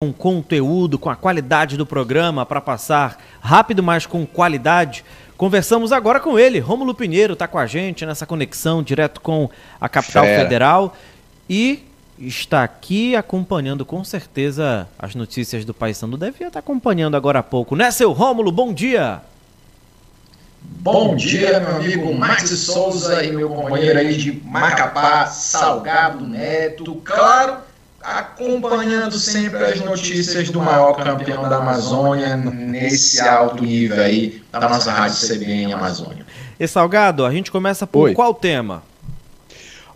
com conteúdo, com a qualidade do programa para passar rápido, mas com qualidade. Conversamos agora com ele, Rômulo Pinheiro está com a gente nessa conexão direto com a capital Fera. federal e está aqui acompanhando com certeza as notícias do Paysandu. Devia estar acompanhando agora há pouco, né, seu Rômulo? Bom dia! Bom dia, meu amigo Max Souza e meu companheiro aí de Macapá, Salgado Neto. Claro, acompanhando sempre as notícias do maior campeão da Amazônia nesse alto nível aí da nossa rádio CBN Amazônia. E Salgado, a gente começa por Oi. qual tema?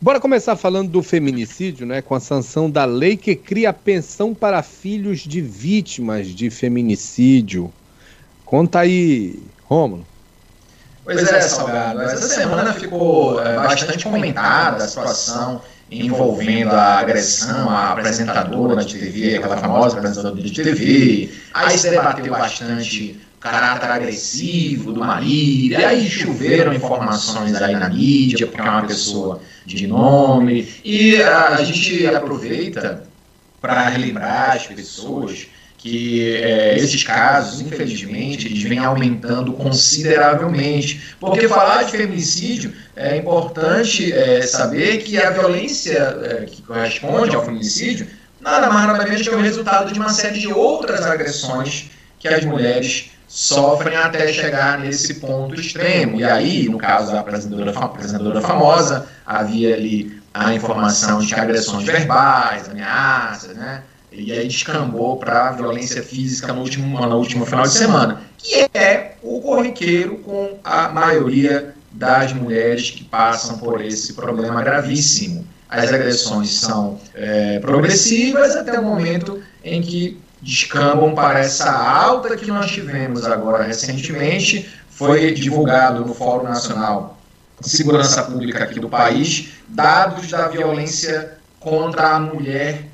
Bora começar falando do feminicídio, né? Com a sanção da lei que cria pensão para filhos de vítimas de feminicídio. Conta aí, Rômulo. Pois é, Salgado. Essa semana ficou é, bastante comentada a situação envolvendo a agressão à apresentadora de TV, aquela famosa apresentadora de TV. Aí se debateu bastante o caráter agressivo do marido, e aí choveram informações aí na mídia, porque é uma pessoa de nome. E a gente aproveita para relembrar as pessoas que é, esses casos, infelizmente, eles vêm aumentando consideravelmente. Porque falar de feminicídio é importante é, saber que a violência é, que corresponde ao feminicídio nada mais nada menos que é o resultado de uma série de outras agressões que as mulheres sofrem até chegar nesse ponto extremo. E aí, no caso da apresentadora, apresentadora famosa, havia ali a informação de agressões verbais, ameaças, né? E aí descambou para violência física no último, no último final de semana, que é o corriqueiro com a maioria das mulheres que passam por esse problema gravíssimo. As agressões são é, progressivas até o momento em que descambam para essa alta que nós tivemos agora recentemente. Foi divulgado no Fórum Nacional de Segurança Pública aqui do país dados da violência contra a mulher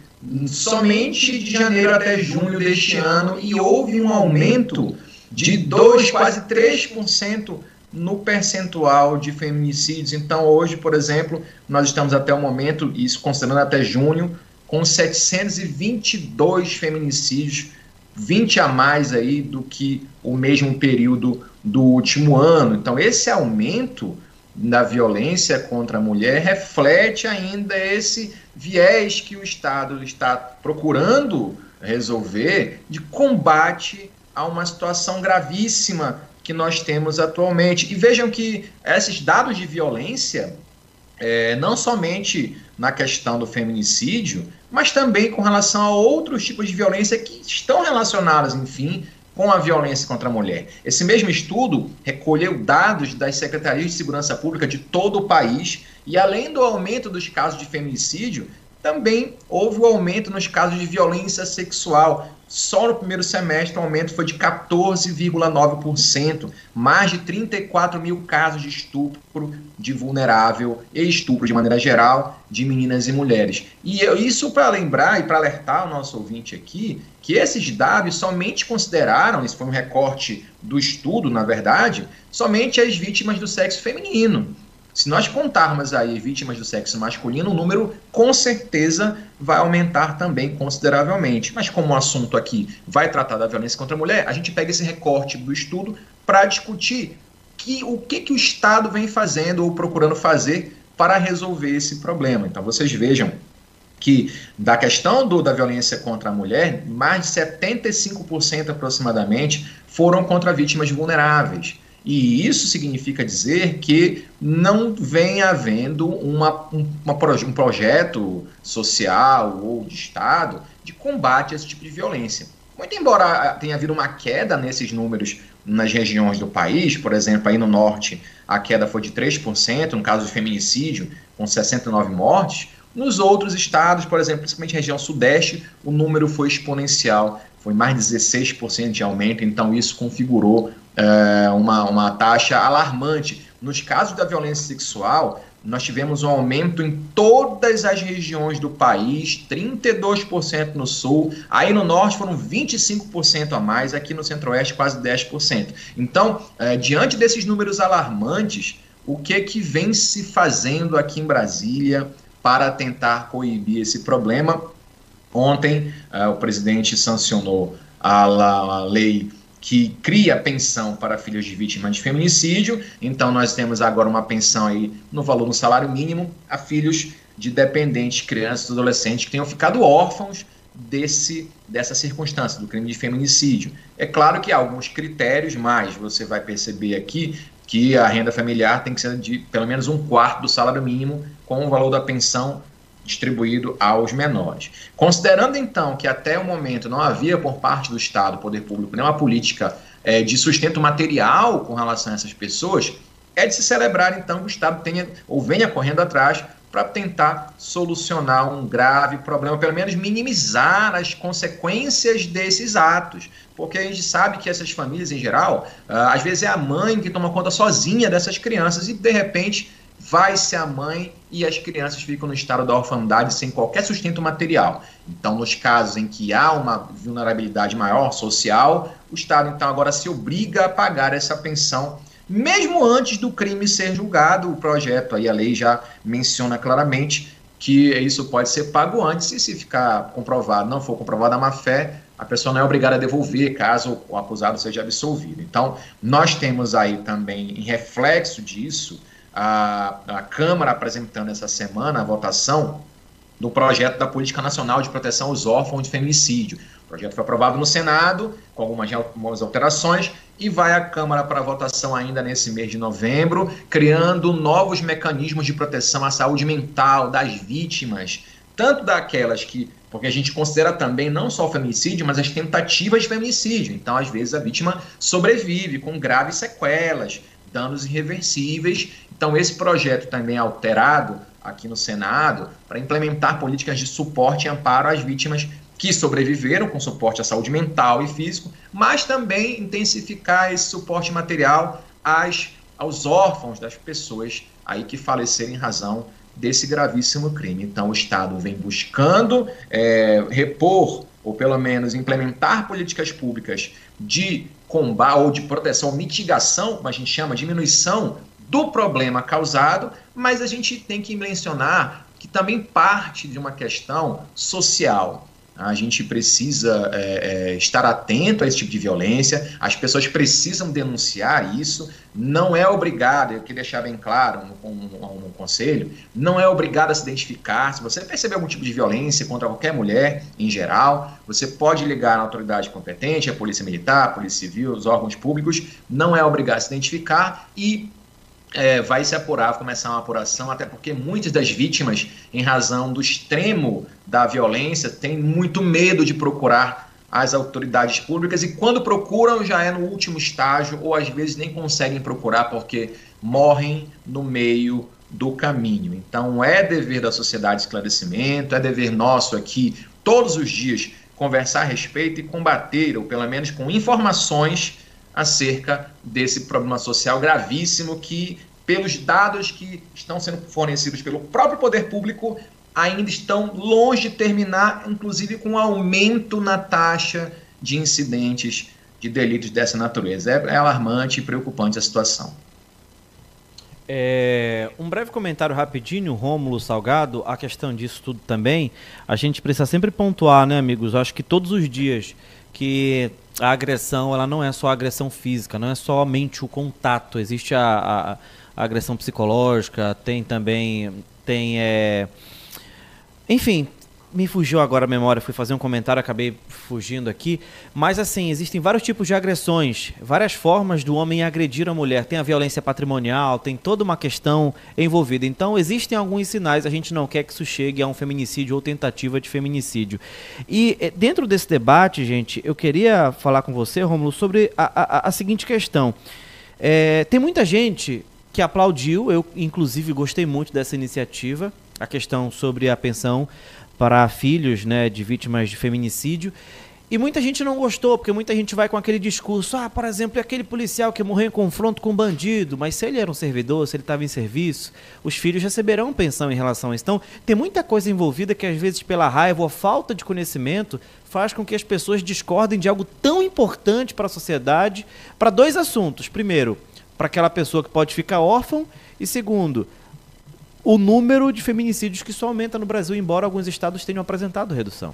somente de janeiro até junho deste ano e houve um aumento de 2, quase 3% no percentual de feminicídios. Então, hoje, por exemplo, nós estamos até o momento, isso considerando até junho, com 722 feminicídios, 20 a mais aí do que o mesmo período do último ano. Então, esse aumento da violência contra a mulher reflete ainda esse viés que o Estado está procurando resolver de combate a uma situação gravíssima que nós temos atualmente. E vejam que esses dados de violência, é, não somente na questão do feminicídio, mas também com relação a outros tipos de violência que estão relacionados, enfim, com a violência contra a mulher. Esse mesmo estudo recolheu dados das secretarias de segurança pública de todo o país e, além do aumento dos casos de feminicídio, também houve o um aumento nos casos de violência sexual. Só no primeiro semestre o aumento foi de 14,9%, mais de 34 mil casos de estupro de vulnerável e estupro de maneira geral de meninas e mulheres. E isso para lembrar e para alertar o nosso ouvinte aqui que esses dados somente consideraram, isso foi um recorte do estudo, na verdade, somente as vítimas do sexo feminino. Se nós contarmos aí vítimas do sexo masculino, o número com certeza vai aumentar também consideravelmente. Mas como o assunto aqui vai tratar da violência contra a mulher, a gente pega esse recorte do estudo para discutir que, o que, que o Estado vem fazendo ou procurando fazer para resolver esse problema. Então vocês vejam que da questão do, da violência contra a mulher, mais de 75% aproximadamente foram contra vítimas vulneráveis. E isso significa dizer que não vem havendo uma, um, uma, um projeto social ou de Estado de combate a esse tipo de violência. Muito embora tenha havido uma queda nesses números nas regiões do país, por exemplo, aí no norte a queda foi de 3%, no caso de feminicídio, com 69 mortes, nos outros estados, por exemplo, principalmente região sudeste, o número foi exponencial, foi mais de 16% de aumento, então isso configurou é, uma, uma taxa alarmante. Nos casos da violência sexual, nós tivemos um aumento em todas as regiões do país, 32% no sul, aí no norte foram 25% a mais, aqui no centro-oeste quase 10%. Então, é, diante desses números alarmantes, o que que vem se fazendo aqui em Brasília para tentar coibir esse problema? Ontem, uh, o presidente sancionou a, a lei que cria pensão para filhos de vítimas de feminicídio. Então, nós temos agora uma pensão aí no valor do salário mínimo a filhos de dependentes, crianças adolescentes que tenham ficado órfãos desse, dessa circunstância, do crime de feminicídio. É claro que há alguns critérios, mas você vai perceber aqui que a renda familiar tem que ser de pelo menos um quarto do salário mínimo, com o valor da pensão distribuído aos menores. Considerando então que até o momento não havia por parte do Estado, poder público, nenhuma política é, de sustento material com relação a essas pessoas, é de se celebrar então que o Estado tenha ou venha correndo atrás para tentar solucionar um grave problema, pelo menos minimizar as consequências desses atos. Porque a gente sabe que essas famílias, em geral, ah, às vezes é a mãe que toma conta sozinha dessas crianças e, de repente, vai ser a mãe e as crianças ficam no estado da orfandade sem qualquer sustento material. Então, nos casos em que há uma vulnerabilidade maior social, o Estado então agora se obriga a pagar essa pensão mesmo antes do crime ser julgado. O projeto aí a lei já menciona claramente que isso pode ser pago antes e se ficar comprovado, não for comprovado a má fé, a pessoa não é obrigada a devolver caso o acusado seja absolvido. Então, nós temos aí também, em reflexo disso, a, a Câmara apresentando essa semana a votação do projeto da Política Nacional de Proteção aos Órfãos de Feminicídio. O projeto foi aprovado no Senado, com algumas, alterações, e vai à Câmara para votação ainda nesse mês de novembro, criando novos mecanismos de proteção à saúde mental das vítimas, tanto daquelas que. Porque a gente considera também não só o feminicídio, mas as tentativas de feminicídio. Então, às vezes, a vítima sobrevive com graves sequelas, danos irreversíveis. Então, esse projeto também é alterado aqui no Senado para implementar políticas de suporte e amparo às vítimas que sobreviveram com suporte à saúde mental e físico, mas também intensificar esse suporte material às, aos órfãos das pessoas aí que faleceram em razão desse gravíssimo crime. Então, o Estado vem buscando é, repor ou pelo menos implementar políticas públicas de combate ou de proteção, mitigação, como a gente chama, diminuição do problema causado, mas a gente tem que mencionar que também parte de uma questão social. A gente precisa é, é, estar atento a esse tipo de violência, as pessoas precisam denunciar isso. Não é obrigado, eu queria deixar bem claro no, no, no, conselho, não é obrigado a se identificar. Se você perceber algum tipo de violência contra qualquer mulher, em geral, você pode ligar na autoridade competente, a Polícia Militar, a Polícia Civil, os órgãos públicos, não é obrigado a se identificar e é, vai se apurar, vai começar uma apuração, até porque muitas das vítimas, em razão do extremo da violência, têm muito medo de procurar as autoridades públicas e quando procuram já é no último estágio ou às vezes nem conseguem procurar porque morrem no meio do caminho. Então é dever da sociedade esclarecimento, é dever nosso aqui todos os dias conversar a respeito e combater, ou pelo menos com informações acerca desse problema social gravíssimo que, pelos dados que estão sendo fornecidos pelo próprio poder público, ainda estão longe de terminar, inclusive com um aumento na taxa de incidentes de delitos dessa natureza. É, é alarmante e preocupante a situação. É, um breve comentário rapidinho, Rômulo Salgado, a questão disso tudo também, a gente precisa sempre pontuar, né, amigos? Acho que todos os dias que a agressão ela não é só agressão física, não é somente o contato. Existe a, a, a agressão psicológica, tem também tem é... enfim me fugiu agora a memória, fui fazer um comentário, acabei fugindo aqui. Mas assim, existem vários tipos de agressões, várias formas do homem agredir a mulher. Tem a violência patrimonial, tem toda uma questão envolvida. Então, existem alguns sinais, a gente não quer que isso chegue a um feminicídio ou tentativa de feminicídio. E eh, dentro desse debate, gente, eu queria falar com você, Romulo, sobre a, a, a seguinte questão. É, tem muita gente que aplaudiu, eu inclusive gostei muito dessa iniciativa, a questão sobre a pensão para filhos né, de vítimas de feminicídio. E muita gente não gostou, porque muita gente vai com aquele discurso, ah, por exemplo, aquele policial que morreu em confronto com um bandido, mas se ele era um servidor, se ele estava em serviço, os filhos receberão pensão em relação a isso. Então, tem muita coisa envolvida que às vezes pela raiva ou falta de conhecimento faz com que as pessoas discordem de algo tão importante para a sociedade, para dois assuntos. Primeiro, para aquela pessoa que pode ficar órfã, e segundo, o número de feminicídios que só aumenta no Brasil, embora alguns estados tenham apresentado redução.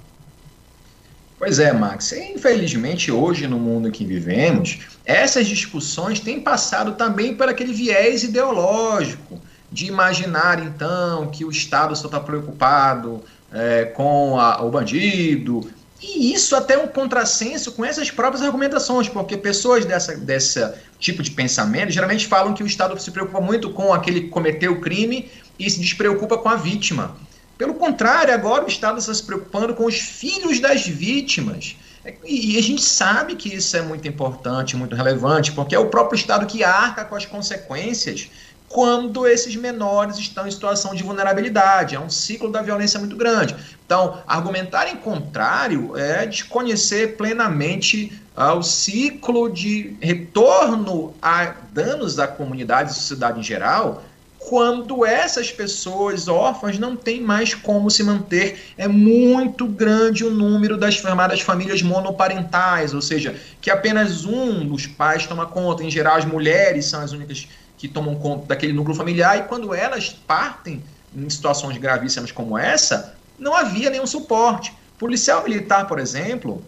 Pois é, Max. Infelizmente, hoje, no mundo que vivemos, essas discussões têm passado também por aquele viés ideológico de imaginar, então, que o Estado só está preocupado é, com a, o bandido. E isso até é um contrassenso com essas próprias argumentações, porque pessoas dessa, dessa tipo de pensamento geralmente falam que o Estado se preocupa muito com aquele que cometeu o crime e se despreocupa com a vítima. Pelo contrário, agora o Estado está se preocupando com os filhos das vítimas. E a gente sabe que isso é muito importante, muito relevante, porque é o próprio Estado que arca com as consequências quando esses menores estão em situação de vulnerabilidade. É um ciclo da violência muito grande. Então, argumentar em contrário é desconhecer plenamente uh, o ciclo de retorno a danos à comunidade e sociedade em geral quando essas pessoas órfãs não têm mais como se manter. É muito grande o número das chamadas famílias monoparentais, ou seja, que apenas um dos pais toma conta. Em geral, as mulheres são as únicas que tomam conta daquele núcleo familiar, e quando elas partem em situações gravíssimas como essa, não havia nenhum suporte. Policial militar, por exemplo,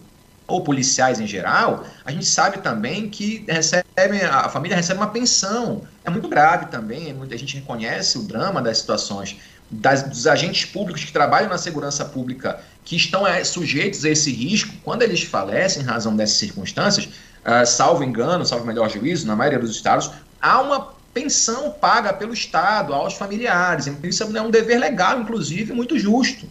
ou policiais em geral, a gente sabe também que recebem, a família recebe uma pensão. É muito grave também, muita gente reconhece o drama das situações das, dos agentes públicos que trabalham na segurança pública que estão é, sujeitos a esse risco, quando eles falecem em razão dessas circunstâncias, uh, salvo engano, salvo melhor juízo, na maioria dos estados, há uma pensão paga pelo Estado aos familiares. Então, isso é um dever legal, inclusive, muito justo.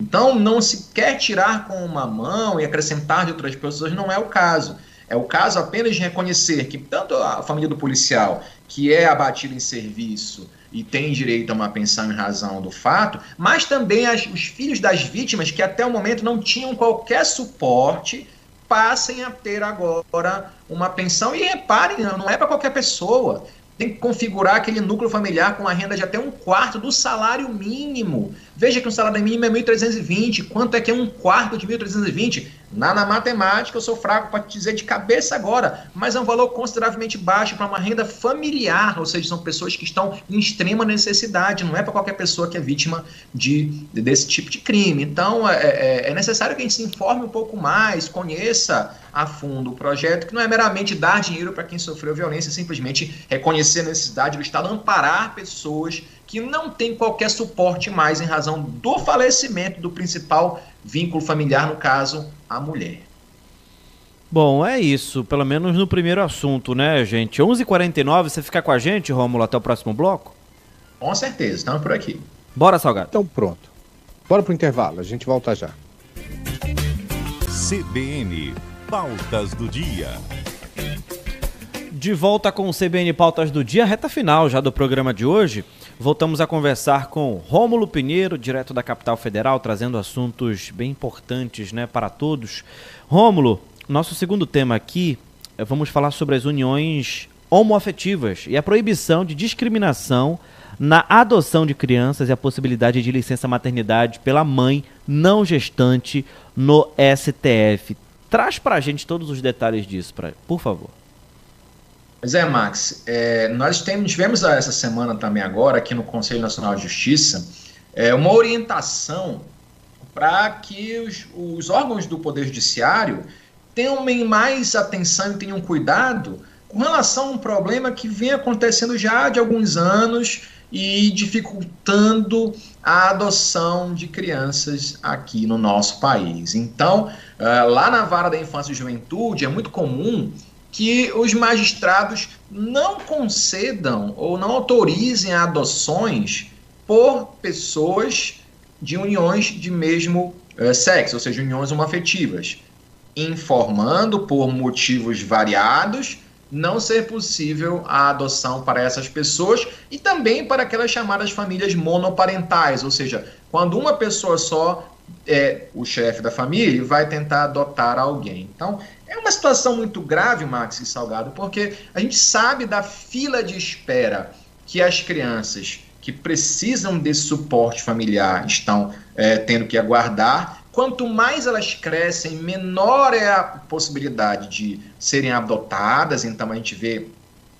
Então, não se quer tirar com uma mão e acrescentar de outras pessoas, não é o caso. É o caso apenas de reconhecer que tanto a família do policial, que é abatido em serviço e tem direito a uma pensão em razão do fato, mas também as, os filhos das vítimas que até o momento não tinham qualquer suporte, passem a ter agora uma pensão. E reparem, não é para qualquer pessoa tem que configurar aquele núcleo familiar com uma renda de até um quarto do salário mínimo. Veja que o salário mínimo é 1.320. Quanto é que é um quarto de 1.320? Na, na matemática eu sou fraco para te dizer de cabeça agora, mas é um valor consideravelmente baixo para uma renda familiar, ou seja, são pessoas que estão em extrema necessidade, não é para qualquer pessoa que é vítima de, desse tipo de crime. Então é, é, é necessário que a gente se informe um pouco mais, conheça a fundo o projeto, que não é meramente dar dinheiro para quem sofreu violência, é simplesmente reconhecer a necessidade do Estado amparar pessoas que não têm qualquer suporte mais em razão do falecimento do principal vínculo familiar, no caso, a mulher. Bom, é isso, pelo menos no primeiro assunto, né, gente? 11:49 h 49 você fica com a gente, Rômulo, até o próximo bloco? Com certeza, estamos por aqui. Bora, Salgado. Então pronto. Bora pro intervalo, a gente volta já. CBN Pautas do Dia. De volta com o CBN Pautas do Dia, reta final já do programa de hoje. Voltamos a conversar com Rômulo Pinheiro, direto da capital federal, trazendo assuntos bem importantes né, para todos. Rômulo, nosso segundo tema aqui, é, vamos falar sobre as uniões homoafetivas e a proibição de discriminação na adoção de crianças e a possibilidade de licença maternidade pela mãe não gestante no STF. Traz para a gente todos os detalhes disso, pra, por favor. Pois é, Max. É, nós tivemos essa semana também agora, aqui no Conselho Nacional de Justiça, é, uma orientação para que os, os, órgãos do Poder Judiciário tenham mais atenção e tenham cuidado com relação a um problema que vem acontecendo já de alguns anos e dificultando a adoção de crianças aqui no nosso país. Então, é, lá na Vara da Infância e Juventude, é muito comum que os magistrados não concedam ou não autorizem adoções por pessoas de uniões de mesmo uh, sexo, ou seja, uniões homoafetivas, informando por motivos variados não ser possível a adoção para essas pessoas e também para aquelas chamadas famílias monoparentais, ou seja, quando uma pessoa só é o chefe da família e vai tentar adotar alguém. Então, é uma situação muito grave, Max e Salgado, porque a gente sabe da fila de espera que as crianças que precisam desse suporte familiar estão é, tendo que aguardar. Quanto mais elas crescem, menor é a possibilidade de serem adotadas. Então, a gente vê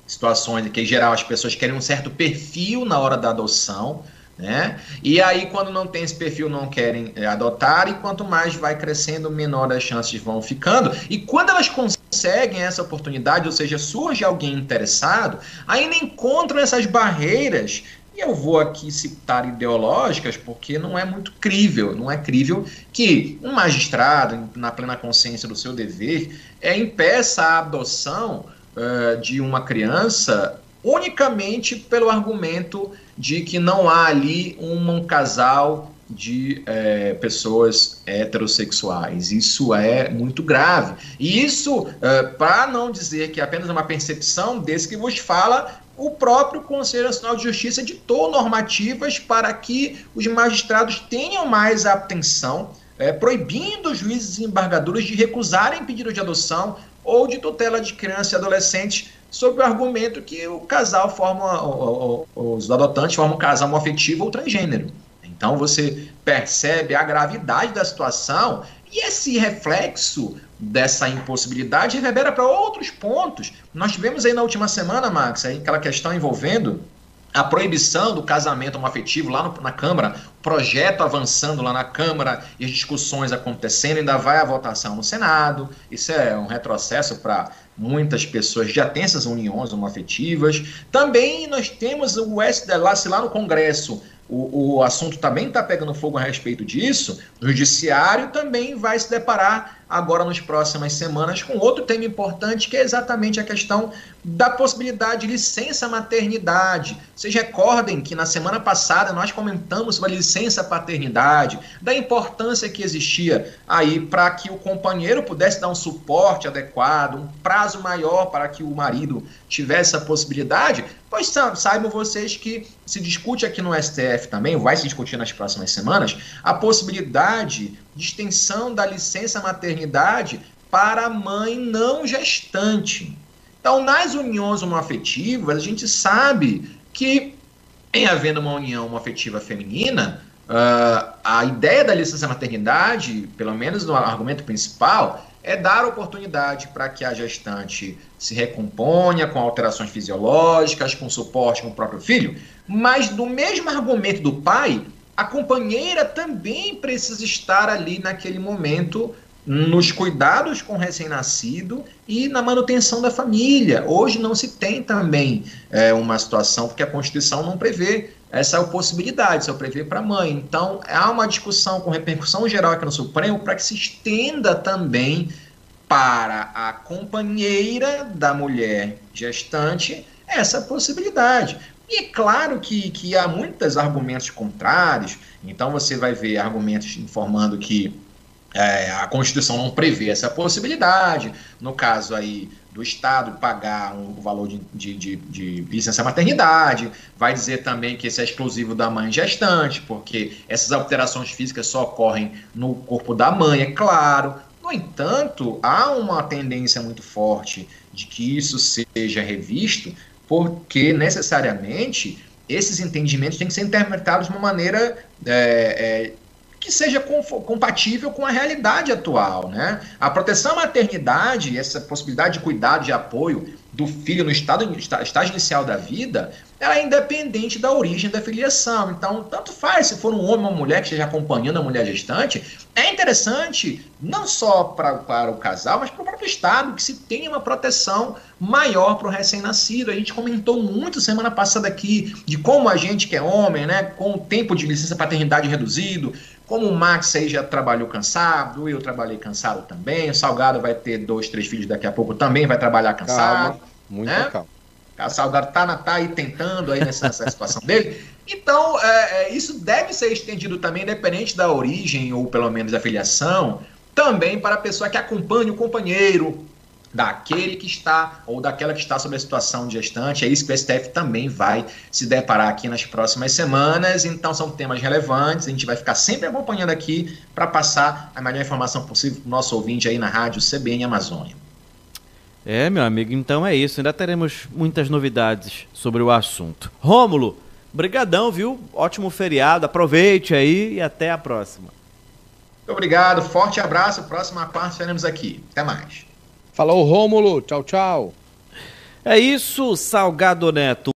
situações em que, em geral, as pessoas querem um certo perfil na hora da adoção Né? E aí, quando não tem esse perfil, não querem é, adotar, e quanto mais vai crescendo, menor as chances vão ficando. E quando elas conseguem essa oportunidade, ou seja, surge alguém interessado, ainda encontram essas barreiras. E eu vou aqui citar ideológicas, porque não é muito crível, não é crível que um magistrado, na plena consciência do seu dever, é, impeça a adoção uh, de uma criança unicamente pelo argumento de que não há ali um, um casal de é, pessoas heterossexuais. Isso é muito grave. E isso, é, para não dizer que é apenas uma percepção desse que vos fala, o próprio Conselho Nacional de Justiça editou normativas para que os magistrados tenham mais atenção, é, proibindo os juízes e embargadores de recusarem pedido de adoção ou de tutela de criança e adolescente sob o argumento que o casal forma, os adotantes formam um casal homoafetivo ou transgênero. Então você percebe a gravidade da situação e esse reflexo dessa impossibilidade reverbera para outros pontos. Nós tivemos aí na última semana, Max, aí aquela questão envolvendo a proibição do casamento homoafetivo lá no, na Câmara, projeto avançando lá na Câmara e as discussões acontecendo, ainda vai a votação no Senado. Isso é um retrocesso para muitas pessoas já têm essas uniões homoafetivas. Também nós temos o SDLAC lá no Congresso, o, o assunto também está pegando fogo a respeito disso, o judiciário também vai se deparar agora nas próximas semanas com outro tema importante, que é exatamente a questão da possibilidade de licença maternidade. Vocês recordem que na semana passada nós comentamos sobre a licença paternidade, da importância que existia aí para que o companheiro pudesse dar um suporte adequado, um prazo maior para que o marido tivesse a possibilidade, pois saibam vocês que se discute aqui no STF também, vai se discutir nas próximas semanas, a possibilidade de extensão da licença maternidade para a mãe não gestante. Então, nas uniões homoafetivas, a gente sabe que, em havendo uma união homoafetiva feminina, uh, a ideia da licença maternidade, pelo menos no argumento principal, é dar oportunidade para que a gestante se recomponha com alterações fisiológicas, com suporte com o próprio filho, mas do mesmo argumento do pai, a companheira também precisa estar ali naquele momento nos cuidados com o recém-nascido e na manutenção da família. Hoje não se tem também é, uma situação, porque a Constituição não prevê essa possibilidade, só prevê para a mãe. Então, há uma discussão com repercussão geral aqui no Supremo para que se estenda também para a companheira da mulher gestante essa possibilidade. E é claro que, que há muitos argumentos contrários, então você vai ver argumentos informando que é, a Constituição não prevê essa possibilidade, no caso aí do Estado pagar um valor de, de, de, de licença maternidade, vai dizer também que esse é exclusivo da mãe gestante, porque essas alterações físicas só ocorrem no corpo da mãe, é claro. No entanto, há uma tendência muito forte de que isso seja revisto porque necessariamente esses entendimentos têm que ser interpretados de uma maneira é, é, que seja compatível com a realidade atual. Né? A proteção à maternidade, essa possibilidade de cuidado, de apoio do filho no estado, estágio inicial da vida, ela é independente da origem da filiação. Então, tanto faz se for um homem ou uma mulher que esteja acompanhando a mulher gestante, é interessante não só pra, para o casal, mas para o próprio Estado, que se tenha uma proteção maior para o recém-nascido. A gente comentou muito semana passada aqui de como a gente que é homem, né, com o tempo de licença paternidade reduzido, como o Max aí já trabalhou cansado, eu trabalhei cansado também, o Salgado vai ter dois, três filhos daqui a pouco, também vai trabalhar cansado. Calma, muito né? calma. O Salgado tá, tá aí tentando aí nessa, nessa situação dele. Então, é, é, isso deve ser estendido também, independente da origem ou pelo menos da filiação, também para a pessoa que acompanha o companheiro, daquele que está ou daquela que está sob a situação de gestante. É isso que o STF também vai se deparar aqui nas próximas semanas. Então, são temas relevantes. A gente vai ficar sempre acompanhando aqui para passar a melhor informação possível para o nosso ouvinte aí na rádio CBN Amazônia. É, meu amigo, então é isso. Ainda teremos muitas novidades sobre o assunto. Rômulo, brigadão, viu? Ótimo feriado. Aproveite aí e até a próxima. Muito obrigado. Forte abraço. Próxima parte estaremos aqui. Até mais. Falou, Rômulo. Tchau, tchau. É isso, Salgado Neto.